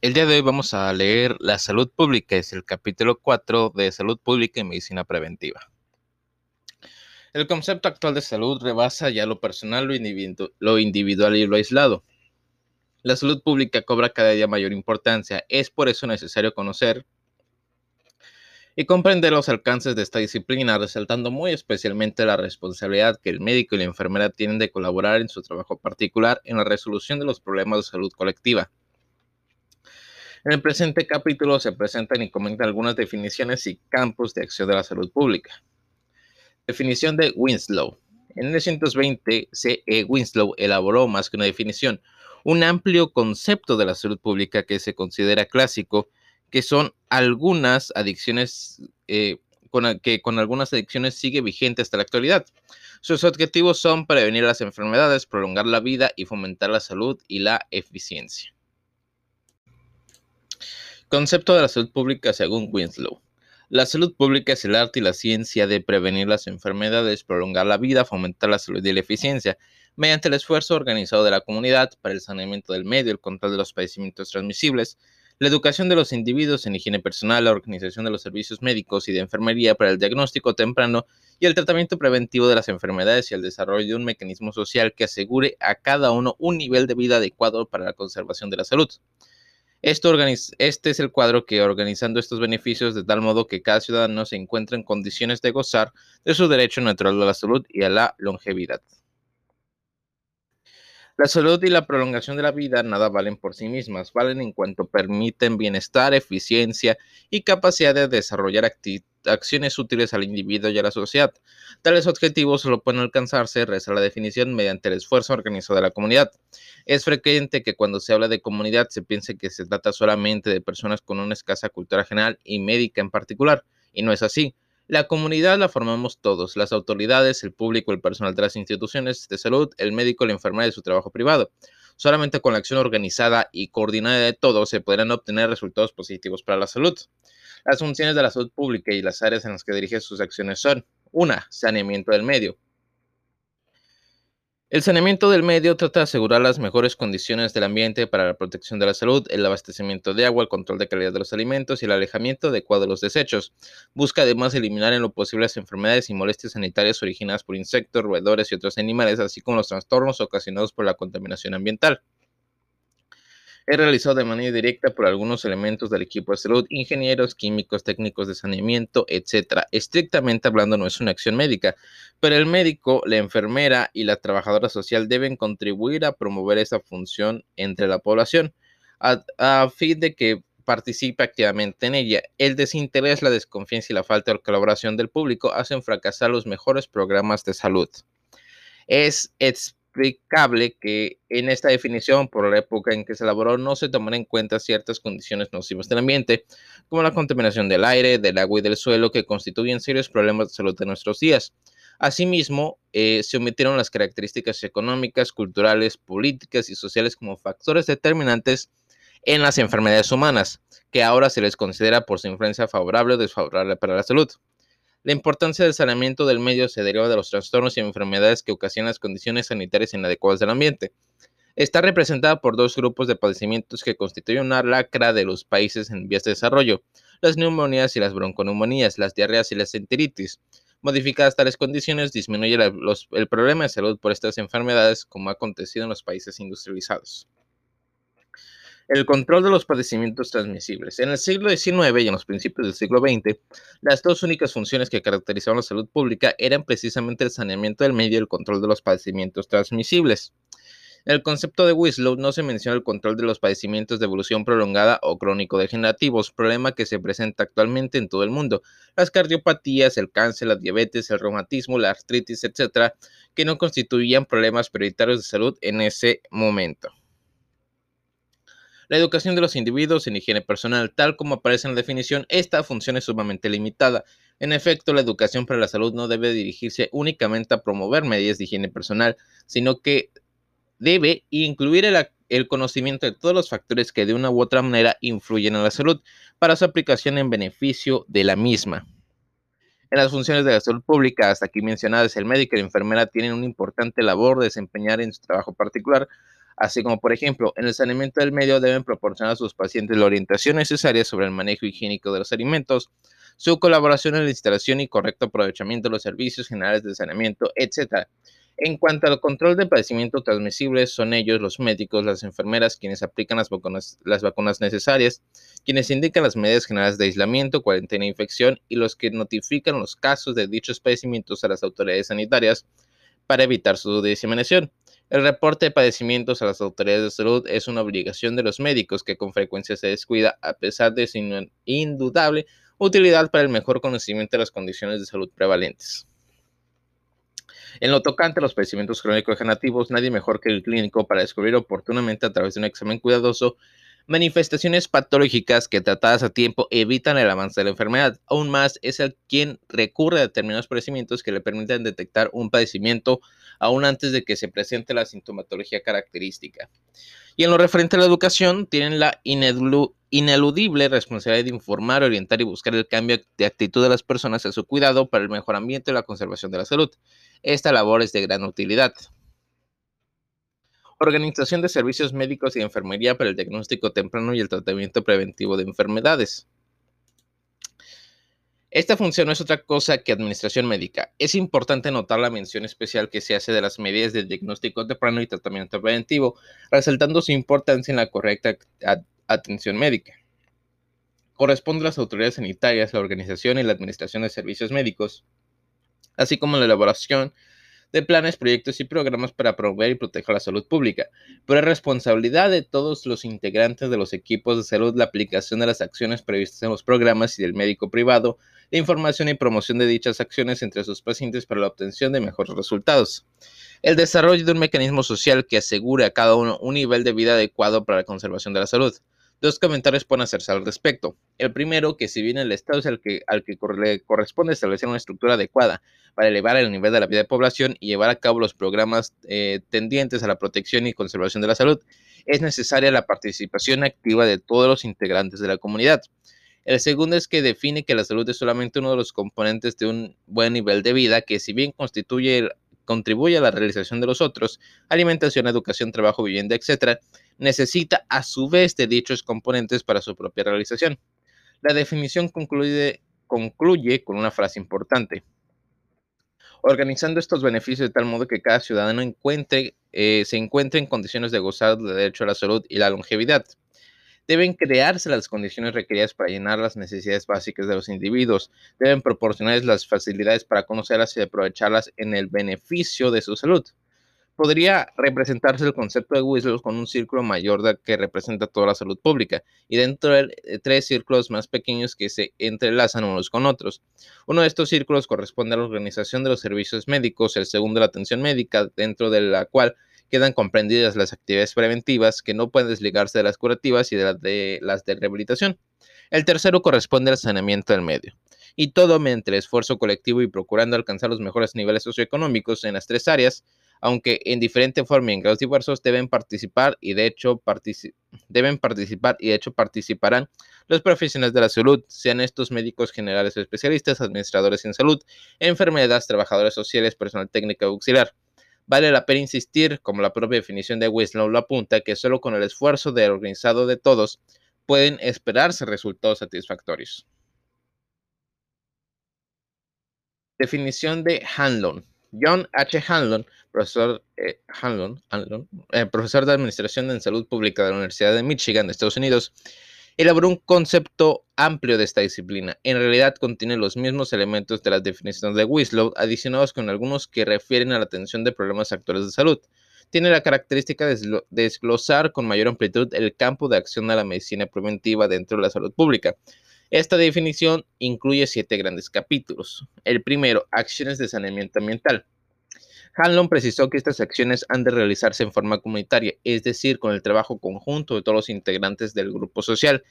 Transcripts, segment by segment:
El día de hoy vamos a leer La salud pública, es el capítulo 4 de Salud pública y medicina preventiva. El concepto actual de salud rebasa ya lo personal, lo, lo individual y lo aislado. La salud pública cobra cada día mayor importancia, es por eso necesario conocer y comprender los alcances de esta disciplina, resaltando muy especialmente la responsabilidad que el médico y la enfermera tienen de colaborar en su trabajo particular en la resolución de los problemas de salud colectiva. En el presente capítulo se presentan y comentan algunas definiciones y campos de acción de la salud pública. Definición de Winslow. En 1920, C.E. Winslow elaboró más que una definición, un amplio concepto de la salud pública que se considera clásico que son algunas adicciones, eh, que con algunas adicciones sigue vigente hasta la actualidad. Sus objetivos son prevenir las enfermedades, prolongar la vida y fomentar la salud y la eficiencia. Concepto de la salud pública según Winslow. La salud pública es el arte y la ciencia de prevenir las enfermedades, prolongar la vida, fomentar la salud y la eficiencia, mediante el esfuerzo organizado de la comunidad para el saneamiento del medio, el control de los padecimientos transmisibles, la educación de los individuos en higiene personal, la organización de los servicios médicos y de enfermería para el diagnóstico temprano y el tratamiento preventivo de las enfermedades y el desarrollo de un mecanismo social que asegure a cada uno un nivel de vida adecuado para la conservación de la salud. Este es el cuadro que organizando estos beneficios de tal modo que cada ciudadano se encuentre en condiciones de gozar de su derecho natural a la salud y a la longevidad. La salud y la prolongación de la vida nada valen por sí mismas, valen en cuanto permiten bienestar, eficiencia y capacidad de desarrollar acciones útiles al individuo y a la sociedad. Tales objetivos solo pueden alcanzarse, reza la definición, mediante el esfuerzo organizado de la comunidad. Es frecuente que cuando se habla de comunidad se piense que se trata solamente de personas con una escasa cultura general y médica en particular, y no es así. La comunidad la formamos todos, las autoridades, el público, el personal de las instituciones de salud, el médico, la enfermera de su trabajo privado. Solamente con la acción organizada y coordinada de todos se podrán obtener resultados positivos para la salud. Las funciones de la salud pública y las áreas en las que dirige sus acciones son 1. Saneamiento del medio. El saneamiento del medio trata de asegurar las mejores condiciones del ambiente para la protección de la salud, el abastecimiento de agua, el control de calidad de los alimentos y el alejamiento adecuado de los desechos. Busca además eliminar en lo posible las enfermedades y molestias sanitarias originadas por insectos, roedores y otros animales, así como los trastornos ocasionados por la contaminación ambiental es realizado de manera directa por algunos elementos del equipo de salud, ingenieros, químicos, técnicos de saneamiento, etc. Estrictamente hablando, no es una acción médica, pero el médico, la enfermera y la trabajadora social deben contribuir a promover esa función entre la población a, fin de que participe activamente en ella. El desinterés, la desconfianza y la falta de colaboración del público hacen fracasar los mejores programas de salud. Es, es explicable que en esta definición, por la época en que se elaboró, no se toman en cuenta ciertas condiciones nocivas del ambiente, como la contaminación del aire, del agua y del suelo, que constituyen serios problemas de salud de nuestros días. Asimismo, eh, se omitieron las características económicas, culturales, políticas y sociales como factores determinantes en las enfermedades humanas, que ahora se les considera por su influencia favorable o desfavorable para la salud. La importancia del saneamiento del medio se deriva de los trastornos y enfermedades que ocasionan las condiciones sanitarias inadecuadas del ambiente. Está representada por dos grupos de padecimientos que constituyen una lacra de los países en vías de desarrollo, las neumonías y las bronconeumonías, las diarreas y las enteritis. Modificadas tales condiciones disminuye el problema de salud por estas enfermedades como ha acontecido en los países industrializados. El control de los padecimientos transmisibles. En el siglo XIX y en los principios del siglo XX, las dos únicas funciones que caracterizaban la salud pública eran precisamente el saneamiento del medio y el control de los padecimientos transmisibles. En el concepto de Winslow no se menciona el control de los padecimientos de evolución prolongada o crónico-degenerativos, problema que se presenta actualmente en todo el mundo. Las cardiopatías, el cáncer, la diabetes, el reumatismo, la artritis, etc., que no constituían problemas prioritarios de salud en ese momento. La educación de los individuos en higiene personal, tal como aparece en la definición, esta función es sumamente limitada. En efecto, la educación para la salud no debe dirigirse únicamente a promover medidas de higiene personal, sino que debe incluir el, conocimiento de todos los factores que de una u otra manera influyen en la salud para su aplicación en beneficio de la misma. En las funciones de la salud pública, hasta aquí mencionadas, el médico y la enfermera tienen una importante labor de desempeñar en su trabajo particular, así como por ejemplo en el saneamiento del medio deben proporcionar a sus pacientes la orientación necesaria sobre el manejo higiénico de los alimentos, su colaboración en la instalación y correcto aprovechamiento de los servicios generales de saneamiento, etc. En cuanto al control de padecimientos transmisibles, son ellos los médicos, las enfermeras, quienes aplican las vacunas, las vacunas necesarias, quienes indican las medidas generales de aislamiento, cuarentena e infección y los que notifican los casos de dichos padecimientos a las autoridades sanitarias para evitar su diseminación. El reporte de padecimientos a las autoridades de salud es una obligación de los médicos que con frecuencia se descuida a pesar de su indudable utilidad para el mejor conocimiento de las condiciones de salud prevalentes. En lo tocante a los padecimientos crónicos degenerativos, nadie mejor que el clínico para descubrir oportunamente a través de un examen cuidadoso manifestaciones patológicas que tratadas a tiempo evitan el avance de la enfermedad. Aún más, es el quien recurre a determinados padecimientos que le permiten detectar un padecimiento aún antes de que se presente la sintomatología característica. Y en lo referente a la educación, tienen la ineludible responsabilidad de informar, orientar y buscar el cambio de actitud de las personas a su cuidado para el mejor ambiente y la conservación de la salud. Esta labor es de gran utilidad. Organización de servicios médicos y enfermería para el diagnóstico temprano y el tratamiento preventivo de enfermedades. Esta función no es otra cosa que administración médica. Es importante notar la mención especial que se hace de las medidas de diagnóstico temprano y tratamiento preventivo, resaltando su importancia en la correcta atención médica. Corresponde a las autoridades sanitarias la organización y la administración de servicios médicos, así como la elaboración de planes, proyectos y programas para promover y proteger la salud pública, pero es responsabilidad de todos los integrantes de los equipos de salud la aplicación de las acciones previstas en los programas y del médico privado, la información y promoción de dichas acciones entre sus pacientes para la obtención de mejores resultados. El desarrollo de un mecanismo social que asegure a cada uno un nivel de vida adecuado para la conservación de la salud. Dos comentarios pueden hacerse al respecto. El primero, que si bien el Estado es el que, al que le corresponde establecer una estructura adecuada para elevar el nivel de la vida de población y llevar a cabo los programas eh, tendientes a la protección y conservación de la salud, es necesaria la participación activa de todos los integrantes de la comunidad. El segundo es que define que la salud es solamente uno de los componentes de un buen nivel de vida que si bien constituye, contribuye a la realización de los otros, alimentación, educación, trabajo, vivienda, etc., necesita a su vez de dichos componentes para su propia realización. La definición concluye, con una frase importante. Organizando estos beneficios de tal modo que cada ciudadano encuentre, eh, se encuentre en condiciones de gozar del derecho a la salud y la longevidad. Deben crearse las condiciones requeridas para llenar las necesidades básicas de los individuos. Deben proporcionarles las facilidades para conocerlas y aprovecharlas en el beneficio de su salud podría representarse el concepto de Whistler con un círculo mayor que representa toda la salud pública y dentro de eh, tres círculos más pequeños que se entrelazan unos con otros. Uno de estos círculos corresponde a la organización de los servicios médicos, el segundo la atención médica, dentro de la cual quedan comprendidas las actividades preventivas que no pueden desligarse de las curativas y de, de las de rehabilitación. El tercero corresponde al saneamiento del medio. Y todo mediante esfuerzo colectivo y procurando alcanzar los mejores niveles socioeconómicos en las tres áreas, aunque en diferente forma y en grados diversos, deben participar y de hecho deben participar y de hecho participarán los profesionales de la salud, sean estos médicos generales o especialistas, administradores en salud, enfermedades, trabajadores sociales, personal técnico auxiliar. Vale la pena insistir, como la propia definición de Winslow lo apunta, que solo con el esfuerzo del organizado de todos pueden esperarse resultados satisfactorios. Definición de Hanlon. John H. Hanlon, profesor, eh, eh, profesor de Administración en Salud Pública de la Universidad de Michigan de Estados Unidos, elaboró un concepto amplio de esta disciplina. En realidad contiene los mismos elementos de las definiciones de Winslow, adicionados con algunos que refieren a la atención de problemas actuales de salud. Tiene la característica de desglosar con mayor amplitud el campo de acción de la medicina preventiva dentro de la salud pública. Esta definición incluye siete grandes capítulos. El primero, acciones de saneamiento ambiental. Hanlon precisó que estas acciones han de realizarse en forma comunitaria, es decir, con el trabajo conjunto de todos los integrantes del grupo social.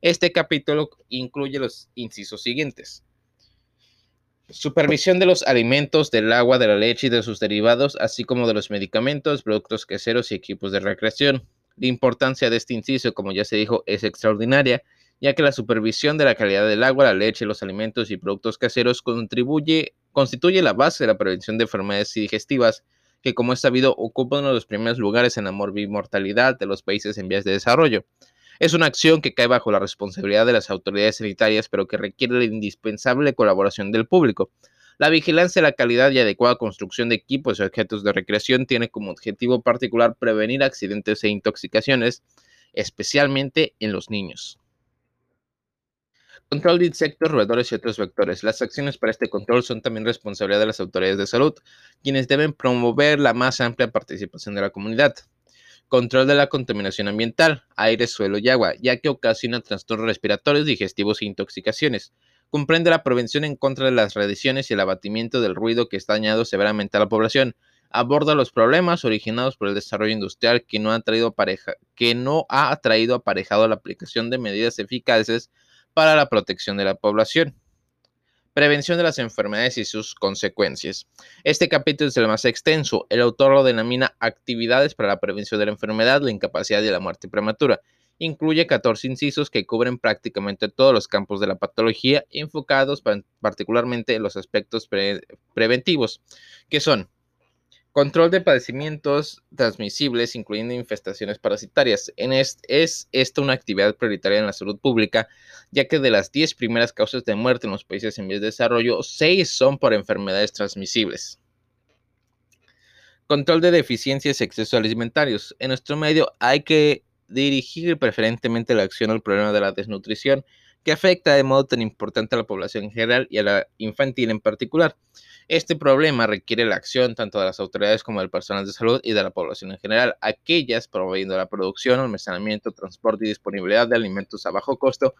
Este capítulo incluye los incisos siguientes. Supervisión de los alimentos, del agua, de la leche y de sus derivados, así como de los medicamentos, productos caseros y equipos de recreación. La importancia de este inciso, como ya se dijo, es extraordinaria, ya que la supervisión de la calidad del agua, la leche, los alimentos y productos caseros contribuye, constituye la base de la prevención de enfermedades digestivas que como es sabido ocupa uno de los primeros lugares en la morbimortalidad de los países en vías de desarrollo. Es una acción que cae bajo la responsabilidad de las autoridades sanitarias, pero que requiere la indispensable colaboración del público. La vigilancia de la calidad y adecuada construcción de equipos y objetos de recreación tiene como objetivo particular prevenir accidentes e intoxicaciones, especialmente en los niños. Control de insectos, roedores y otros vectores. Las acciones para este control son también responsabilidad de las autoridades de salud, quienes deben promover la más amplia participación de la comunidad. Control de la contaminación ambiental, aire, suelo y agua, ya que ocasiona trastornos respiratorios, digestivos e intoxicaciones. Comprende la prevención en contra de las radiaciones y el abatimiento del ruido que está dañado severamente a la población. Aborda los problemas originados por el desarrollo industrial que no ha traído, que no ha traído aparejado la aplicación de medidas eficaces para la protección de la población. Prevención de las enfermedades y sus consecuencias. Este capítulo es el más extenso. El autor lo denomina Actividades para la prevención de la enfermedad, la incapacidad y la muerte prematura. Incluye 14 incisos que cubren prácticamente todos los campos de la patología, enfocados particularmente en los aspectos preventivos, que son Control de padecimientos transmisibles, incluyendo infestaciones parasitarias. Es esta una actividad prioritaria en la salud pública, ya que de las 10 primeras causas de muerte en los países en vías de desarrollo, 6 son por enfermedades transmisibles. Control de deficiencias y excesos alimentarios. En nuestro medio hay que dirigir preferentemente la acción al problema de la desnutrición, que afecta de modo tan importante a la población en general y a la infantil en particular. Este problema requiere la acción tanto de las autoridades como del personal de salud y de la población en general, aquellas promoviendo la producción, almacenamiento, transporte y disponibilidad de alimentos a bajo costo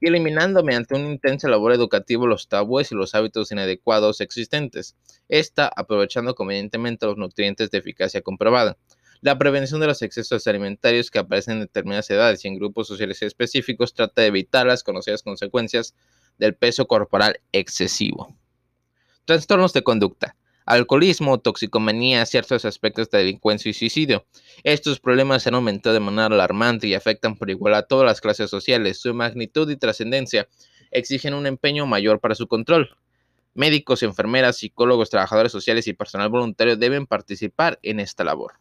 y eliminando mediante una intensa labor educativa los tabúes y los hábitos inadecuados existentes, esta aprovechando convenientemente los nutrientes de eficacia comprobada. La prevención de los excesos alimentarios que aparecen en determinadas edades y en grupos sociales específicos trata de evitar las conocidas consecuencias del peso corporal excesivo. Trastornos de conducta. Alcoholismo, toxicomanía, ciertos aspectos de delincuencia y suicidio. Estos problemas han aumentado de manera alarmante y afectan por igual a todas las clases sociales. Su magnitud y trascendencia exigen un empeño mayor para su control. Médicos, enfermeras, psicólogos, trabajadores sociales y personal voluntario deben participar en esta labor.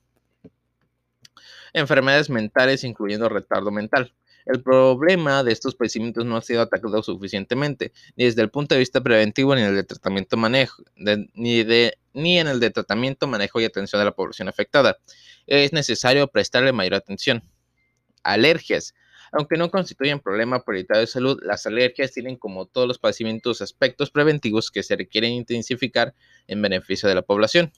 Enfermedades mentales, incluyendo retardo mental. El problema de estos padecimientos no ha sido atacado suficientemente, ni desde el punto de vista preventivo ni en el de tratamiento manejo, ni, de, ni en el de tratamiento, manejo y atención de la población afectada. Es necesario prestarle mayor atención. Alergias. Aunque no constituyen problema prioritario de salud, las alergias tienen como todos los padecimientos aspectos preventivos que se requieren intensificar en beneficio de la población.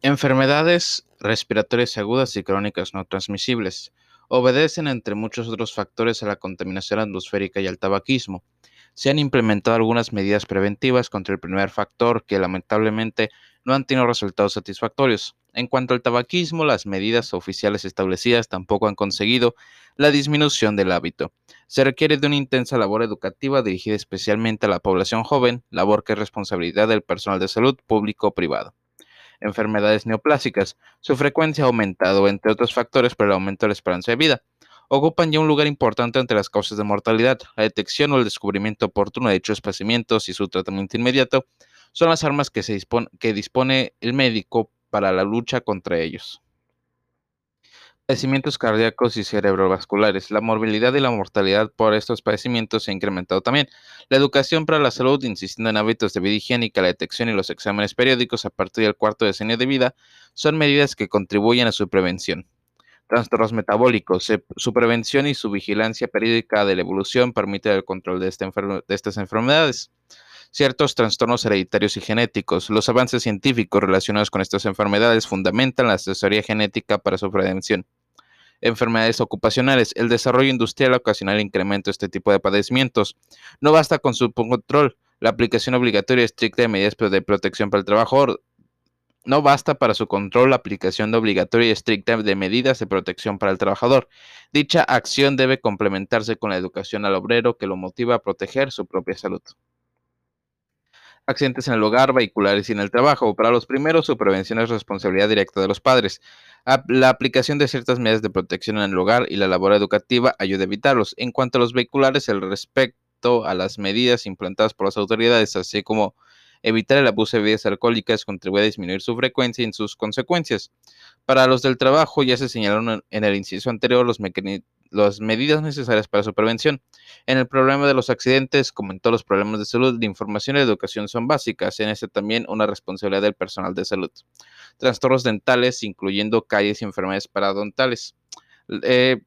Enfermedades respiratorias agudas y crónicas no transmisibles obedecen, entre muchos otros factores, a la contaminación atmosférica y al tabaquismo. Se han implementado algunas medidas preventivas contra el primer factor que lamentablemente no han tenido resultados satisfactorios. En cuanto al tabaquismo, las medidas oficiales establecidas tampoco han conseguido la disminución del hábito. Se requiere de una intensa labor educativa dirigida especialmente a la población joven, labor que es responsabilidad del personal de salud público o privado enfermedades neoplásicas. Su frecuencia ha aumentado, entre otros factores, por el aumento de la esperanza de vida. Ocupan ya un lugar importante entre las causas de mortalidad. La detección o el descubrimiento oportuno de dichos padecimientos y su tratamiento inmediato son las armas que, se dispone, que dispone el médico para la lucha contra ellos padecimientos cardíacos y cerebrovasculares. La morbilidad y la mortalidad por estos padecimientos se ha incrementado también. La educación para la salud, insistiendo en hábitos de vida higiénica, la detección y los exámenes periódicos a partir del cuarto decenio de vida, son medidas que contribuyen a su prevención. Trastornos metabólicos. Su prevención y su vigilancia periódica de la evolución permite el control de, de estas enfermedades ciertos trastornos hereditarios y genéticos. Los avances científicos relacionados con estas enfermedades fundamentan la asesoría genética para su prevención enfermedades ocupacionales. El desarrollo industrial ocasiona el incremento de este tipo de padecimientos. No basta con su control. La aplicación obligatoria estricta de medidas de protección para el trabajador. No basta para su control la aplicación obligatoria y estricta de medidas de protección para el trabajador. Dicha acción debe complementarse con la educación al obrero que lo motiva a proteger su propia salud accidentes en el hogar, vehiculares y en el trabajo. Para los primeros, su prevención es responsabilidad directa de los padres. La aplicación de ciertas medidas de protección en el hogar y la labor educativa ayuda a evitarlos. En cuanto a los vehiculares, el respecto a las medidas implantadas por las autoridades, así como Evitar el abuso de bebidas alcohólicas contribuye a disminuir su frecuencia y sus consecuencias. Para los del trabajo, ya se señalaron en el inciso anterior los las medidas necesarias para su prevención. En el problema de los accidentes, como en todos los problemas de salud, la información y la educación son básicas. En este también una responsabilidad del personal de salud. Trastornos dentales, incluyendo calles y enfermedades paradontales. Eh,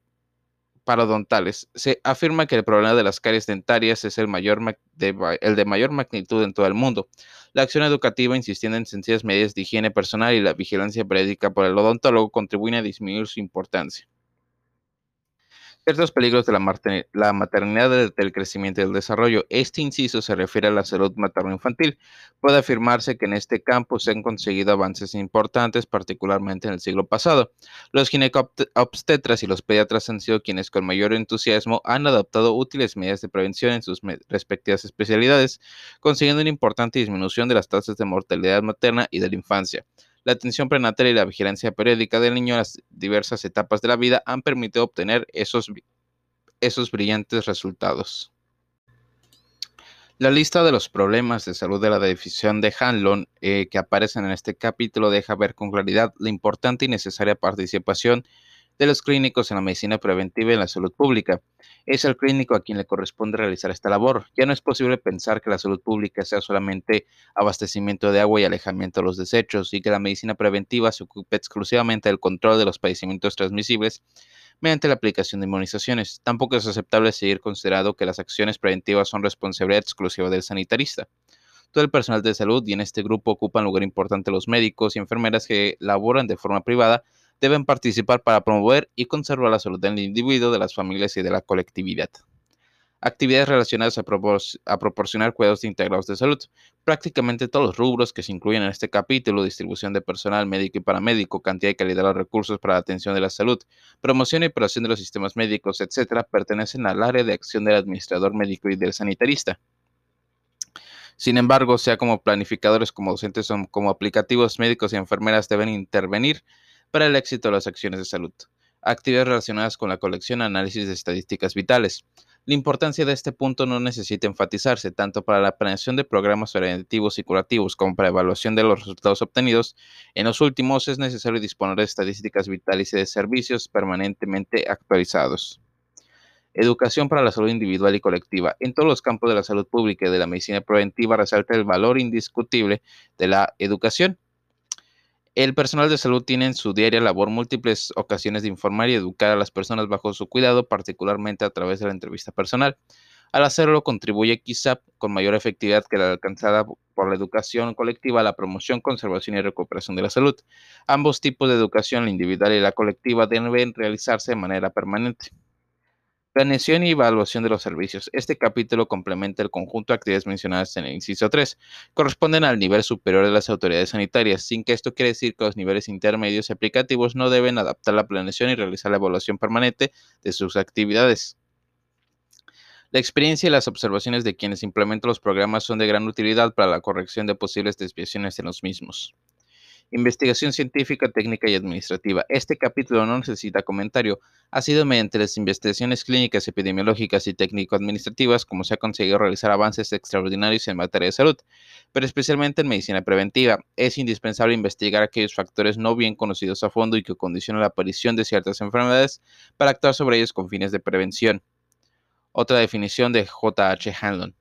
parodontales. Se afirma que el problema de las caries dentarias es el, mayor el de mayor magnitud en todo el mundo. La acción educativa, insistiendo en sencillas medidas de higiene personal y la vigilancia periódica por el odontólogo, contribuyen a disminuir su importancia. Ciertos peligros de la, maternidad del crecimiento y del desarrollo. Este inciso se refiere a la salud materno-infantil. Puede afirmarse que en este campo se han conseguido avances importantes, particularmente en el siglo pasado. Los ginecobstetras y los pediatras han sido quienes con mayor entusiasmo han adoptado útiles medidas de prevención en sus respectivas especialidades, consiguiendo una importante disminución de las tasas de mortalidad materna y de la infancia. La atención prenatal y la vigilancia periódica del niño en las diversas etapas de la vida han permitido obtener esos, esos brillantes resultados. La lista de los problemas de salud de la definición de Hanlon eh, que aparecen en este capítulo deja ver con claridad la importante y necesaria participación de los clínicos en la medicina preventiva y en la salud pública. Es el clínico a quien le corresponde realizar esta labor. Ya no es posible pensar que la salud pública sea solamente abastecimiento de agua y alejamiento de los desechos y que la medicina preventiva se ocupe exclusivamente del control de los padecimientos transmisibles mediante la aplicación de inmunizaciones. Tampoco es aceptable seguir considerando que las acciones preventivas son responsabilidad exclusiva del sanitarista. Todo el personal de salud y en este grupo ocupan lugar importante los médicos y enfermeras que laboran de forma privada deben participar para promover y conservar la salud del individuo, de las familias y de la colectividad. Actividades relacionadas a, proporcionar cuidados integrados de salud. Prácticamente todos los rubros que se incluyen en este capítulo, distribución de personal médico y paramédico, cantidad y calidad de los recursos para la atención de la salud, promoción y operación de los sistemas médicos, etc., pertenecen al área de acción del administrador médico y del sanitarista. Sin embargo, sea como planificadores, como docentes o como aplicativos, médicos y enfermeras deben intervenir para el éxito de las acciones de salud. Actividades relacionadas con la colección análisis de estadísticas vitales. La importancia de este punto no necesita enfatizarse tanto para la planeación de programas preventivos y curativos como para evaluación de los resultados obtenidos. En los últimos es necesario disponer de estadísticas vitales y de servicios permanentemente actualizados. Educación para la salud individual y colectiva. En todos los campos de la salud pública y de la medicina preventiva resalta el valor indiscutible de la educación el personal de salud tiene en su diaria labor múltiples ocasiones de informar y educar a las personas bajo su cuidado, particularmente a través de la entrevista personal. Al hacerlo, contribuye quizá con mayor efectividad que la alcanzada por la educación colectiva la promoción, conservación y recuperación de la salud. Ambos tipos de educación, la individual y la colectiva, deben realizarse de manera permanente. Planeación y evaluación de los servicios. Este capítulo complementa el conjunto de actividades mencionadas en el inciso 3. Corresponden al nivel superior de las autoridades sanitarias, sin que esto quiera decir que los niveles intermedios y aplicativos no deben adaptar la planeación y realizar la evaluación permanente de sus actividades. La experiencia y las observaciones de quienes implementan los programas son de gran utilidad para la corrección de posibles desviaciones en los mismos. Investigación científica, técnica y administrativa. Este capítulo no necesita comentario. Ha sido mediante las investigaciones clínicas, epidemiológicas y técnico-administrativas como se ha conseguido realizar avances extraordinarios en materia de salud, pero especialmente en medicina preventiva. Es indispensable investigar aquellos factores no bien conocidos a fondo y que condicionan la aparición de ciertas enfermedades para actuar sobre ellos con fines de prevención. Otra definición de J.H. Hanlon.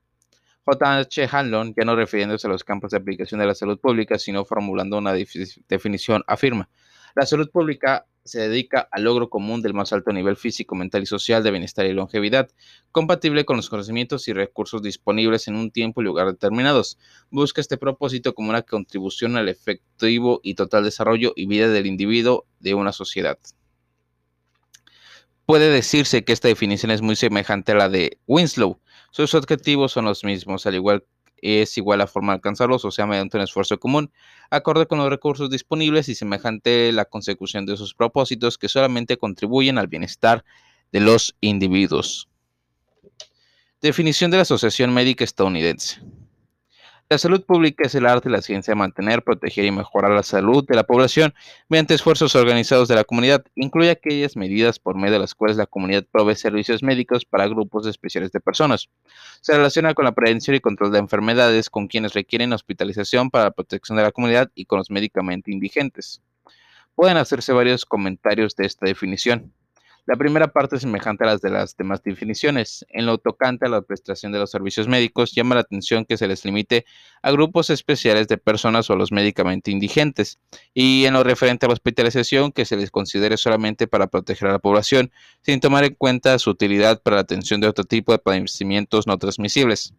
J.H. Hanlon, ya no refiriéndose a los campos de aplicación de la salud pública, sino formulando una definición, afirma, la salud pública se dedica al logro común del más alto nivel físico, mental y social de bienestar y longevidad, compatible con los conocimientos y recursos disponibles en un tiempo y lugar determinados. Busca este propósito como una contribución al efectivo y total desarrollo y vida del individuo de una sociedad. Puede decirse que esta definición es muy semejante a la de Winslow, sus objetivos son los mismos, al igual es igual a forma de alcanzarlos, o sea, mediante un esfuerzo común, acorde con los recursos disponibles y semejante la consecución de sus propósitos que solamente contribuyen al bienestar de los individuos. Definición de la Asociación Médica Estadounidense. La salud pública es el arte y la ciencia de mantener, proteger y mejorar la salud de la población mediante esfuerzos organizados de la comunidad. Incluye aquellas medidas por medio de las cuales la comunidad provee servicios médicos para grupos especiales de personas. Se relaciona con la prevención y control de enfermedades, con quienes requieren hospitalización para la protección de la comunidad y con los médicamente indigentes. Pueden hacerse varios comentarios de esta definición. La primera parte es semejante a las de las demás definiciones. En lo tocante a la prestación de los servicios médicos, llama la atención que se les limite a grupos especiales de personas o a los médicamente indigentes, y en lo referente a la hospitalización, que se les considere solamente para proteger a la población, sin tomar en cuenta su utilidad para la atención de otro tipo de padecimientos no transmisibles.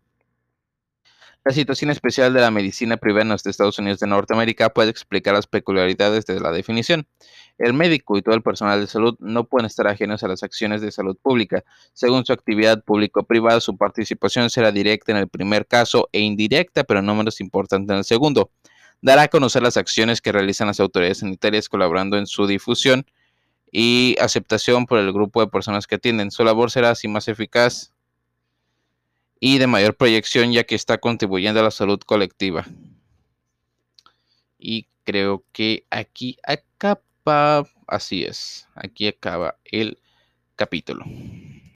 La situación especial de la medicina privada en los Estados Unidos de Norteamérica puede explicar las peculiaridades de la definición. El médico y todo el personal de salud no pueden estar ajenos a las acciones de salud pública. Según su actividad público-privada, su participación será directa en el primer caso e indirecta, pero no menos importante en el segundo. Dará a conocer las acciones que realizan las autoridades sanitarias colaborando en su difusión y aceptación por el grupo de personas que atienden. Su labor será así más eficaz y de mayor proyección ya que está contribuyendo a la salud colectiva. Y creo que aquí acaba, así es, aquí acaba el capítulo.